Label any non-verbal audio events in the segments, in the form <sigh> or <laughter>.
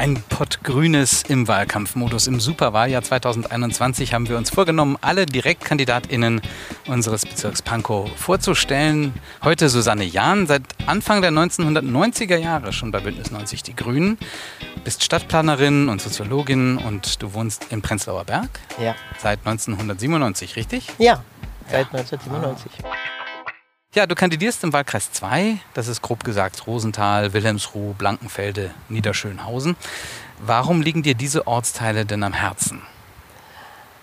Ein Pott Grünes im Wahlkampfmodus. Im Superwahljahr 2021 haben wir uns vorgenommen, alle DirektkandidatInnen unseres Bezirks Pankow vorzustellen. Heute Susanne Jahn, seit Anfang der 1990er Jahre schon bei Bündnis 90 Die Grünen. Bist Stadtplanerin und Soziologin und du wohnst in Prenzlauer Berg. Ja. Seit 1997, richtig? Ja, seit ja. 1997. Ja, du kandidierst im Wahlkreis 2, das ist grob gesagt Rosenthal, Wilhelmsruh, Blankenfelde, Niederschönhausen. Warum liegen dir diese Ortsteile denn am Herzen?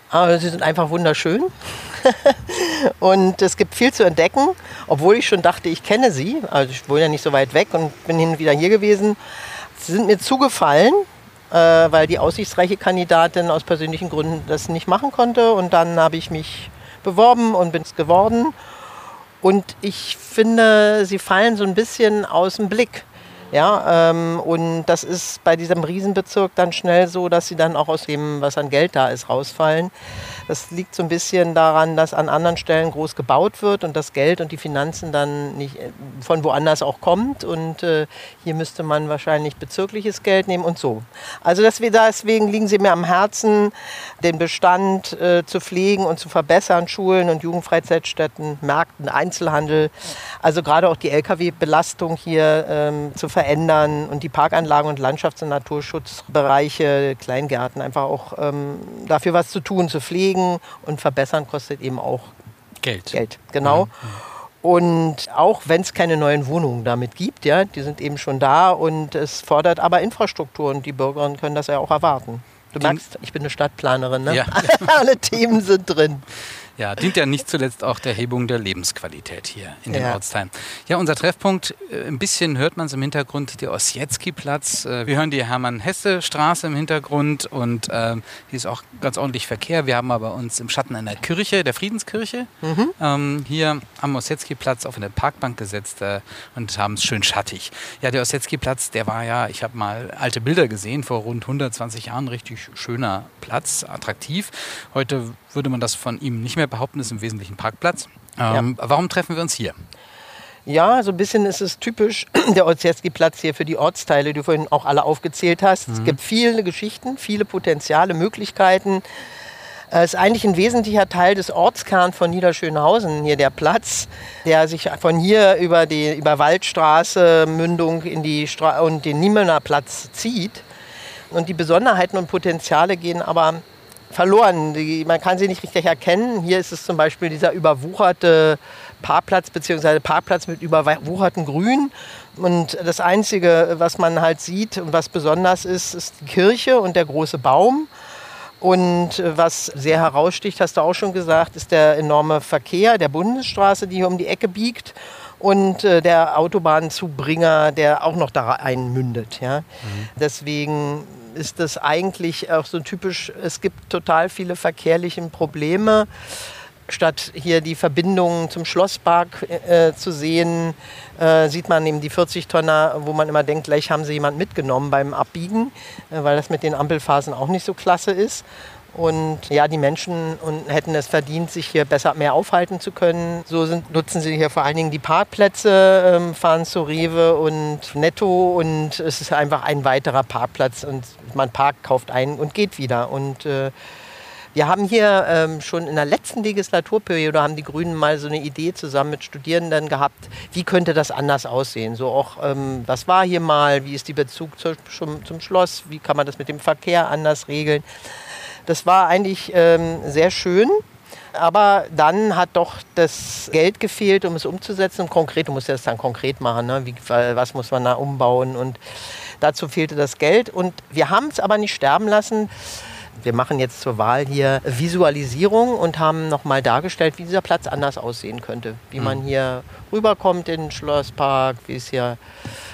Aber sie sind einfach wunderschön <laughs> und es gibt viel zu entdecken, obwohl ich schon dachte, ich kenne sie. Also ich wohne ja nicht so weit weg und bin hin und wieder hier gewesen. Sie sind mir zugefallen, äh, weil die aussichtsreiche Kandidatin aus persönlichen Gründen das nicht machen konnte. Und dann habe ich mich beworben und bin es geworden. Und ich finde, sie fallen so ein bisschen aus dem Blick. Ja, ähm, und das ist bei diesem Riesenbezirk dann schnell so, dass sie dann auch aus dem, was an Geld da ist, rausfallen. Das liegt so ein bisschen daran, dass an anderen Stellen groß gebaut wird und das Geld und die Finanzen dann nicht äh, von woanders auch kommt. Und äh, hier müsste man wahrscheinlich bezirkliches Geld nehmen und so. Also deswegen liegen sie mir am Herzen, den Bestand äh, zu pflegen und zu verbessern, Schulen und Jugendfreizeitstätten, Märkten, Einzelhandel. Also gerade auch die Lkw-Belastung hier ähm, zu verändern und die Parkanlagen und Landschafts- und Naturschutzbereiche, Kleingärten einfach auch ähm, dafür was zu tun, zu pflegen und verbessern kostet eben auch Geld. Geld, genau. Ja. Und auch wenn es keine neuen Wohnungen damit gibt, ja, die sind eben schon da und es fordert aber Infrastruktur und die Bürgerinnen können das ja auch erwarten. Du merkst, ich bin eine Stadtplanerin, ne? Ja. <laughs> Alle Themen sind drin. Ja, dient ja nicht zuletzt auch der Hebung der Lebensqualität hier in den ja. Ortsteilen. Ja, unser Treffpunkt, äh, ein bisschen hört man es im Hintergrund, der Ossietzky-Platz. Äh, wir hören die Hermann-Hesse-Straße im Hintergrund und äh, hier ist auch ganz ordentlich Verkehr. Wir haben aber uns im Schatten einer Kirche, der Friedenskirche, mhm. ähm, hier am Ossietzky-Platz auf eine Parkbank gesetzt äh, und haben es schön schattig. Ja, der Ossietzky-Platz, der war ja, ich habe mal alte Bilder gesehen, vor rund 120 Jahren, richtig schöner Platz, attraktiv. Heute würde man das von ihm nicht mehr behaupten, ist im Wesentlichen Parkplatz. Ähm, ja. Warum treffen wir uns hier? Ja, so ein bisschen ist es typisch, <clears throat> der Olszewski-Platz hier für die Ortsteile, die du vorhin auch alle aufgezählt hast. Mhm. Es gibt viele Geschichten, viele Potenziale, Möglichkeiten. Es ist eigentlich ein wesentlicher Teil des Ortskerns von Niederschönhausen, hier der Platz, der sich von hier über die über Waldstraße, Mündung in die Stra und den Niemelner Platz zieht. Und die Besonderheiten und Potenziale gehen aber verloren. Die, man kann sie nicht richtig erkennen. Hier ist es zum Beispiel dieser überwucherte Parkplatz bzw. Parkplatz mit überwuchertem Grün. Und das Einzige, was man halt sieht und was besonders ist, ist die Kirche und der große Baum. Und was sehr heraussticht, hast du auch schon gesagt, ist der enorme Verkehr der Bundesstraße, die hier um die Ecke biegt und äh, der Autobahnzubringer, der auch noch da einmündet. Ja? Mhm. Deswegen ist das eigentlich auch so typisch, es gibt total viele verkehrliche Probleme. Statt hier die Verbindungen zum Schlosspark äh, zu sehen, äh, sieht man eben die 40-Tonner, wo man immer denkt, gleich haben sie jemand mitgenommen beim Abbiegen, äh, weil das mit den Ampelphasen auch nicht so klasse ist. Und ja, die Menschen hätten es verdient, sich hier besser mehr aufhalten zu können. So sind, nutzen sie hier vor allen Dingen die Parkplätze, ähm, fahren zu Rewe und Netto und es ist einfach ein weiterer Parkplatz und man parkt, kauft ein und geht wieder. Und äh, wir haben hier ähm, schon in der letzten Legislaturperiode haben die Grünen mal so eine Idee zusammen mit Studierenden gehabt, wie könnte das anders aussehen. So auch, ähm, was war hier mal, wie ist die Bezug zu, zum, zum Schloss, wie kann man das mit dem Verkehr anders regeln. Das war eigentlich ähm, sehr schön. Aber dann hat doch das Geld gefehlt, um es umzusetzen. Und konkret, du musst das dann konkret machen. Ne? Wie, was muss man da umbauen? Und dazu fehlte das Geld. Und wir haben es aber nicht sterben lassen. Wir machen jetzt zur Wahl hier Visualisierung und haben nochmal dargestellt, wie dieser Platz anders aussehen könnte. Wie man mhm. hier rüberkommt in den Schlosspark, wie es hier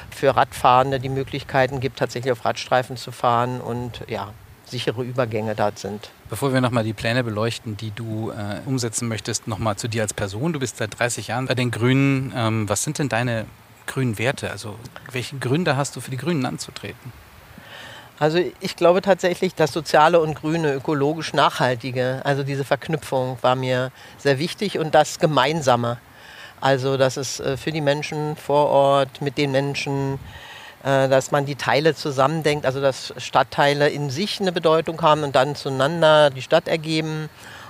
für Radfahrende die Möglichkeiten gibt, tatsächlich auf Radstreifen zu fahren. Und ja, sichere Übergänge dort sind. Bevor wir nochmal die Pläne beleuchten, die du äh, umsetzen möchtest, nochmal zu dir als Person. Du bist seit 30 Jahren bei den Grünen. Ähm, was sind denn deine grünen Werte? Also welche Gründe hast du für die Grünen anzutreten? Also ich glaube tatsächlich, das Soziale und Grüne, ökologisch Nachhaltige, also diese Verknüpfung war mir sehr wichtig und das Gemeinsame. Also dass es äh, für die Menschen vor Ort, mit den Menschen, dass man die Teile zusammendenkt, also dass Stadtteile in sich eine Bedeutung haben und dann zueinander die Stadt ergeben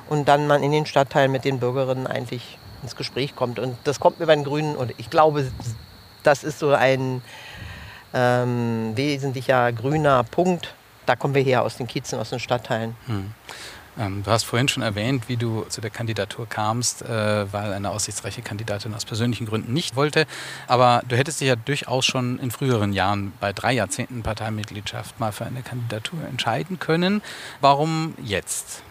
und dann man in den Stadtteilen mit den Bürgerinnen eigentlich ins Gespräch kommt. Und das kommt mir bei den Grünen und ich glaube, das ist so ein ähm, wesentlicher grüner Punkt. Da kommen wir her aus den Kiezen, aus den Stadtteilen. Hm. Ähm, du hast vorhin schon erwähnt, wie du zu der Kandidatur kamst, äh, weil eine aussichtsreiche Kandidatin aus persönlichen Gründen nicht wollte. Aber du hättest dich ja durchaus schon in früheren Jahren bei drei Jahrzehnten Parteimitgliedschaft mal für eine Kandidatur entscheiden können. Warum jetzt?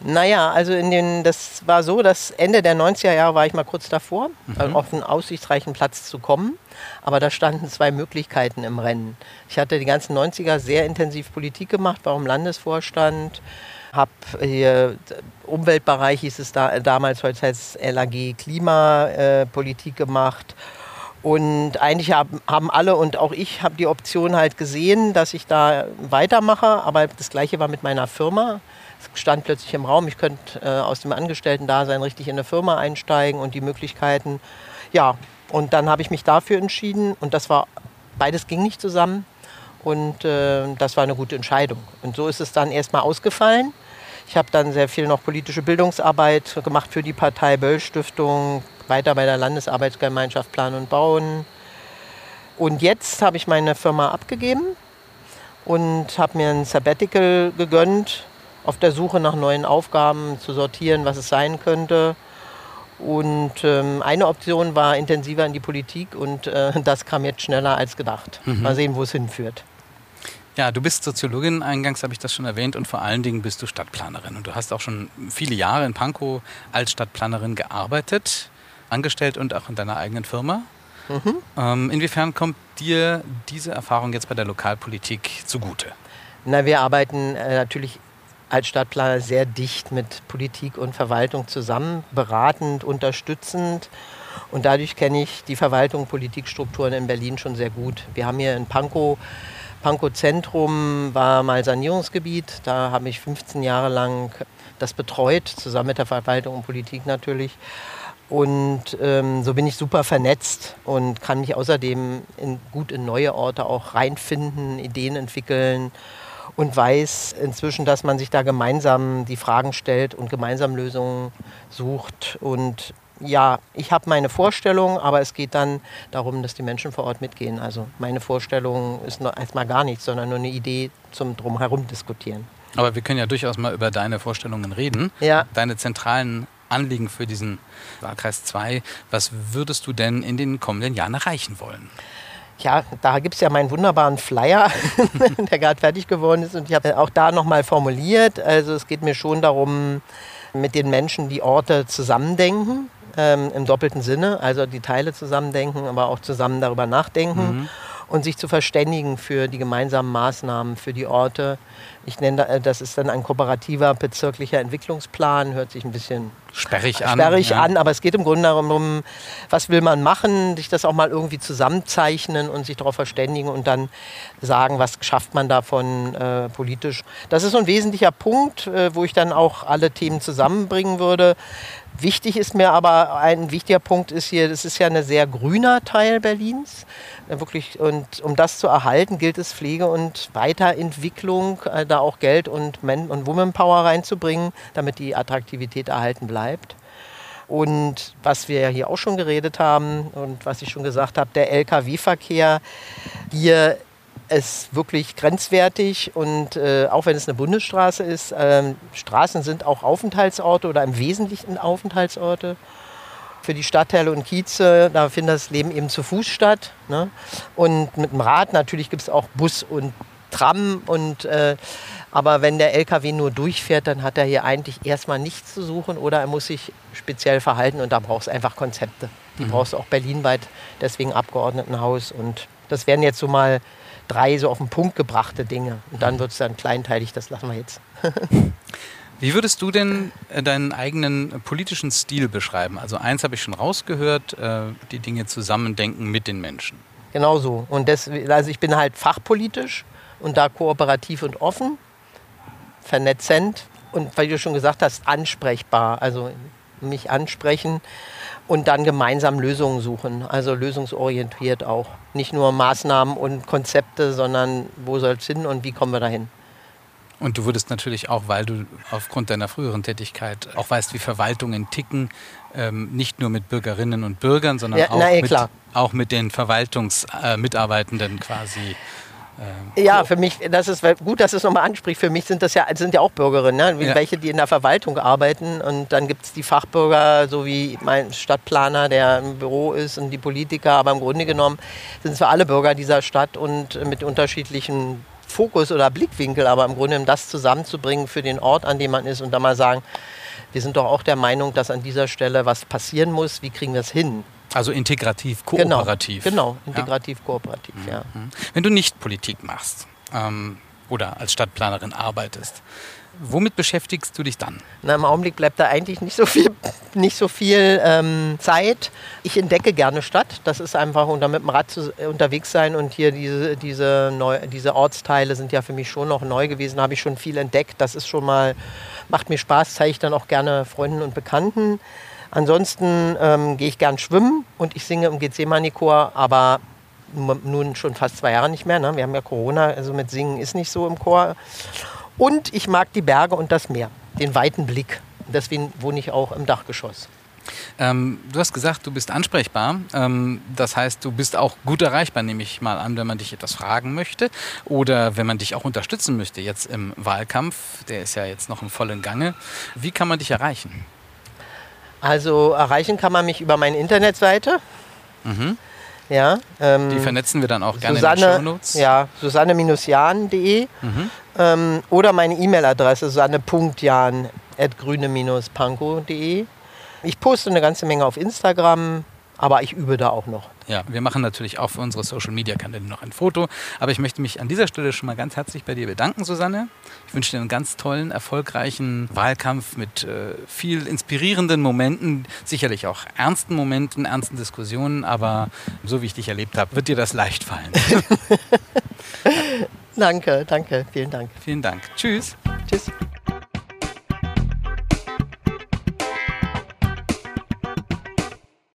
Naja, also in den, das war so, dass Ende der 90er Jahre war ich mal kurz davor, mhm. auf einen aussichtsreichen Platz zu kommen. Aber da standen zwei Möglichkeiten im Rennen. Ich hatte die ganzen 90er sehr intensiv Politik gemacht, war im Landesvorstand, habe hier Umweltbereich hieß es da, damals, heute heißt es LAG Klimapolitik äh, gemacht. Und eigentlich haben, haben alle und auch ich habe die Option halt gesehen, dass ich da weitermache. Aber das Gleiche war mit meiner Firma. Es stand plötzlich im Raum, ich könnte äh, aus dem Angestellten-Dasein richtig in eine Firma einsteigen und die Möglichkeiten. Ja, und dann habe ich mich dafür entschieden und das war, beides ging nicht zusammen. Und äh, das war eine gute Entscheidung. Und so ist es dann erstmal ausgefallen. Ich habe dann sehr viel noch politische Bildungsarbeit gemacht für die Partei Böll Stiftung, weiter bei der Landesarbeitsgemeinschaft Plan und Bauen. Und jetzt habe ich meine Firma abgegeben und habe mir ein Sabbatical gegönnt, auf der Suche nach neuen Aufgaben zu sortieren, was es sein könnte. Und ähm, eine Option war intensiver in die Politik und äh, <laughs> das kam jetzt schneller als gedacht. Mhm. Mal sehen, wo es hinführt. Ja, du bist Soziologin, eingangs habe ich das schon erwähnt, und vor allen Dingen bist du Stadtplanerin. Und du hast auch schon viele Jahre in Pankow als Stadtplanerin gearbeitet, angestellt und auch in deiner eigenen Firma. Mhm. Ähm, inwiefern kommt dir diese Erfahrung jetzt bei der Lokalpolitik zugute? Na, wir arbeiten äh, natürlich als Stadtplaner sehr dicht mit Politik und Verwaltung zusammen, beratend, unterstützend. Und dadurch kenne ich die Verwaltung, Politikstrukturen in Berlin schon sehr gut. Wir haben hier in Pankow Pankow Zentrum war mal Sanierungsgebiet. Da habe ich 15 Jahre lang das betreut, zusammen mit der Verwaltung und Politik natürlich. Und ähm, so bin ich super vernetzt und kann mich außerdem in, gut in neue Orte auch reinfinden, Ideen entwickeln und weiß inzwischen, dass man sich da gemeinsam die Fragen stellt und gemeinsam Lösungen sucht. Und ja, ich habe meine Vorstellung, aber es geht dann darum, dass die Menschen vor Ort mitgehen. Also meine Vorstellung ist noch erstmal gar nichts, sondern nur eine Idee zum Drumherum diskutieren. Aber wir können ja durchaus mal über deine Vorstellungen reden. Ja. Deine zentralen Anliegen für diesen Wahlkreis 2. Was würdest du denn in den kommenden Jahren erreichen wollen? Ja, da gibt es ja meinen wunderbaren Flyer, <laughs> der gerade fertig geworden ist. Und ich habe auch da nochmal formuliert. Also es geht mir schon darum, mit den Menschen die Orte zusammendenken ähm, im doppelten Sinne, also die Teile zusammendenken, aber auch zusammen darüber nachdenken mhm. und sich zu verständigen für die gemeinsamen Maßnahmen, für die Orte. Ich nenne äh, das ist dann ein kooperativer bezirklicher Entwicklungsplan, hört sich ein bisschen sperrig an. Sperrig ja. an, aber es geht im Grunde darum, was will man machen, sich das auch mal irgendwie zusammenzeichnen und sich darauf verständigen und dann sagen, was schafft man davon äh, politisch. Das ist so ein wesentlicher Punkt, äh, wo ich dann auch alle Themen zusammenbringen würde. Wichtig ist mir aber, ein wichtiger Punkt ist hier, das ist ja ein sehr grüner Teil Berlins. Äh, wirklich, und um das zu erhalten, gilt es Pflege und Weiterentwicklung, äh, da auch Geld und, Men und Womanpower reinzubringen, damit die Attraktivität erhalten bleibt. Und was wir ja hier auch schon geredet haben und was ich schon gesagt habe, der Lkw-Verkehr hier ist wirklich grenzwertig und äh, auch wenn es eine Bundesstraße ist, äh, Straßen sind auch Aufenthaltsorte oder im Wesentlichen Aufenthaltsorte für die Stadtteile und Kieze. Da findet das Leben eben zu Fuß statt. Ne? Und mit dem Rad natürlich gibt es auch Bus und Tram und äh, aber wenn der LKW nur durchfährt, dann hat er hier eigentlich erstmal nichts zu suchen oder er muss sich speziell verhalten und da brauchst du einfach Konzepte. Die mhm. brauchst du auch berlinweit, deswegen Abgeordnetenhaus und das wären jetzt so mal drei so auf den Punkt gebrachte Dinge. Und dann wird es dann kleinteilig, das lassen wir jetzt. <laughs> Wie würdest du denn äh, deinen eigenen politischen Stil beschreiben? Also eins habe ich schon rausgehört, äh, die Dinge zusammendenken mit den Menschen. Genau so. Und das, also ich bin halt fachpolitisch und da kooperativ und offen, vernetzend und, weil du schon gesagt hast, ansprechbar. Also mich ansprechen und dann gemeinsam Lösungen suchen. Also lösungsorientiert auch. Nicht nur Maßnahmen und Konzepte, sondern wo soll es hin und wie kommen wir dahin. Und du würdest natürlich auch, weil du aufgrund deiner früheren Tätigkeit auch weißt, wie Verwaltungen ticken, nicht nur mit Bürgerinnen und Bürgern, sondern ja, auch, na, mit, auch, mit, den Verwaltungsmitarbeitenden äh, quasi ähm, ja, für mich, das ist gut, dass es nochmal anspricht. Für mich sind das ja, sind ja auch Bürgerinnen, ne? ja. welche, die in der Verwaltung arbeiten. Und dann gibt es die Fachbürger, so wie mein Stadtplaner, der im Büro ist, und die Politiker. Aber im Grunde genommen sind zwar alle Bürger dieser Stadt und mit unterschiedlichen Fokus oder Blickwinkel, aber im Grunde genommen das zusammenzubringen für den Ort, an dem man ist und dann mal sagen, wir sind doch auch der Meinung, dass an dieser Stelle was passieren muss. Wie kriegen wir es hin? Also integrativ, genau, kooperativ. Genau, genau integrativ, ja. kooperativ, ja. Mhm. Wenn du nicht Politik machst ähm, oder als Stadtplanerin arbeitest, Womit beschäftigst du dich dann? Na, Im Augenblick bleibt da eigentlich nicht so viel, nicht so viel ähm, Zeit. Ich entdecke gerne Stadt. Das ist einfach, und mit dem Rad zu, äh, unterwegs sein und hier diese, diese, neu, diese Ortsteile sind ja für mich schon noch neu gewesen. Habe ich schon viel entdeckt. Das ist schon mal, macht mir Spaß, zeige ich dann auch gerne Freunden und Bekannten. Ansonsten ähm, gehe ich gern schwimmen und ich singe im Gethsemane-Chor, aber nun schon fast zwei Jahre nicht mehr. Ne? Wir haben ja Corona, also mit Singen ist nicht so im Chor. Und ich mag die Berge und das Meer, den weiten Blick. Deswegen wohne ich auch im Dachgeschoss. Ähm, du hast gesagt, du bist ansprechbar. Ähm, das heißt, du bist auch gut erreichbar, nehme ich mal an, wenn man dich etwas fragen möchte oder wenn man dich auch unterstützen möchte jetzt im Wahlkampf. Der ist ja jetzt noch im vollen Gange. Wie kann man dich erreichen? Also erreichen kann man mich über meine Internetseite. Mhm. Ja, ähm, Die vernetzen wir dann auch gerne Susanne, in den Shownotes. Ja, susanne-jahn.de mhm. ähm, oder meine E-Mail-Adresse susanne.jahn.grüne-panko.de. Ich poste eine ganze Menge auf Instagram, aber ich übe da auch noch. Ja, wir machen natürlich auch für unsere Social Media Kanäle noch ein Foto. Aber ich möchte mich an dieser Stelle schon mal ganz herzlich bei dir bedanken, Susanne. Ich wünsche dir einen ganz tollen, erfolgreichen Wahlkampf mit äh, viel inspirierenden Momenten, sicherlich auch ernsten Momenten, ernsten Diskussionen. Aber so wie ich dich erlebt habe, wird dir das leicht fallen. <laughs> danke, danke, vielen Dank. Vielen Dank. Tschüss. Tschüss.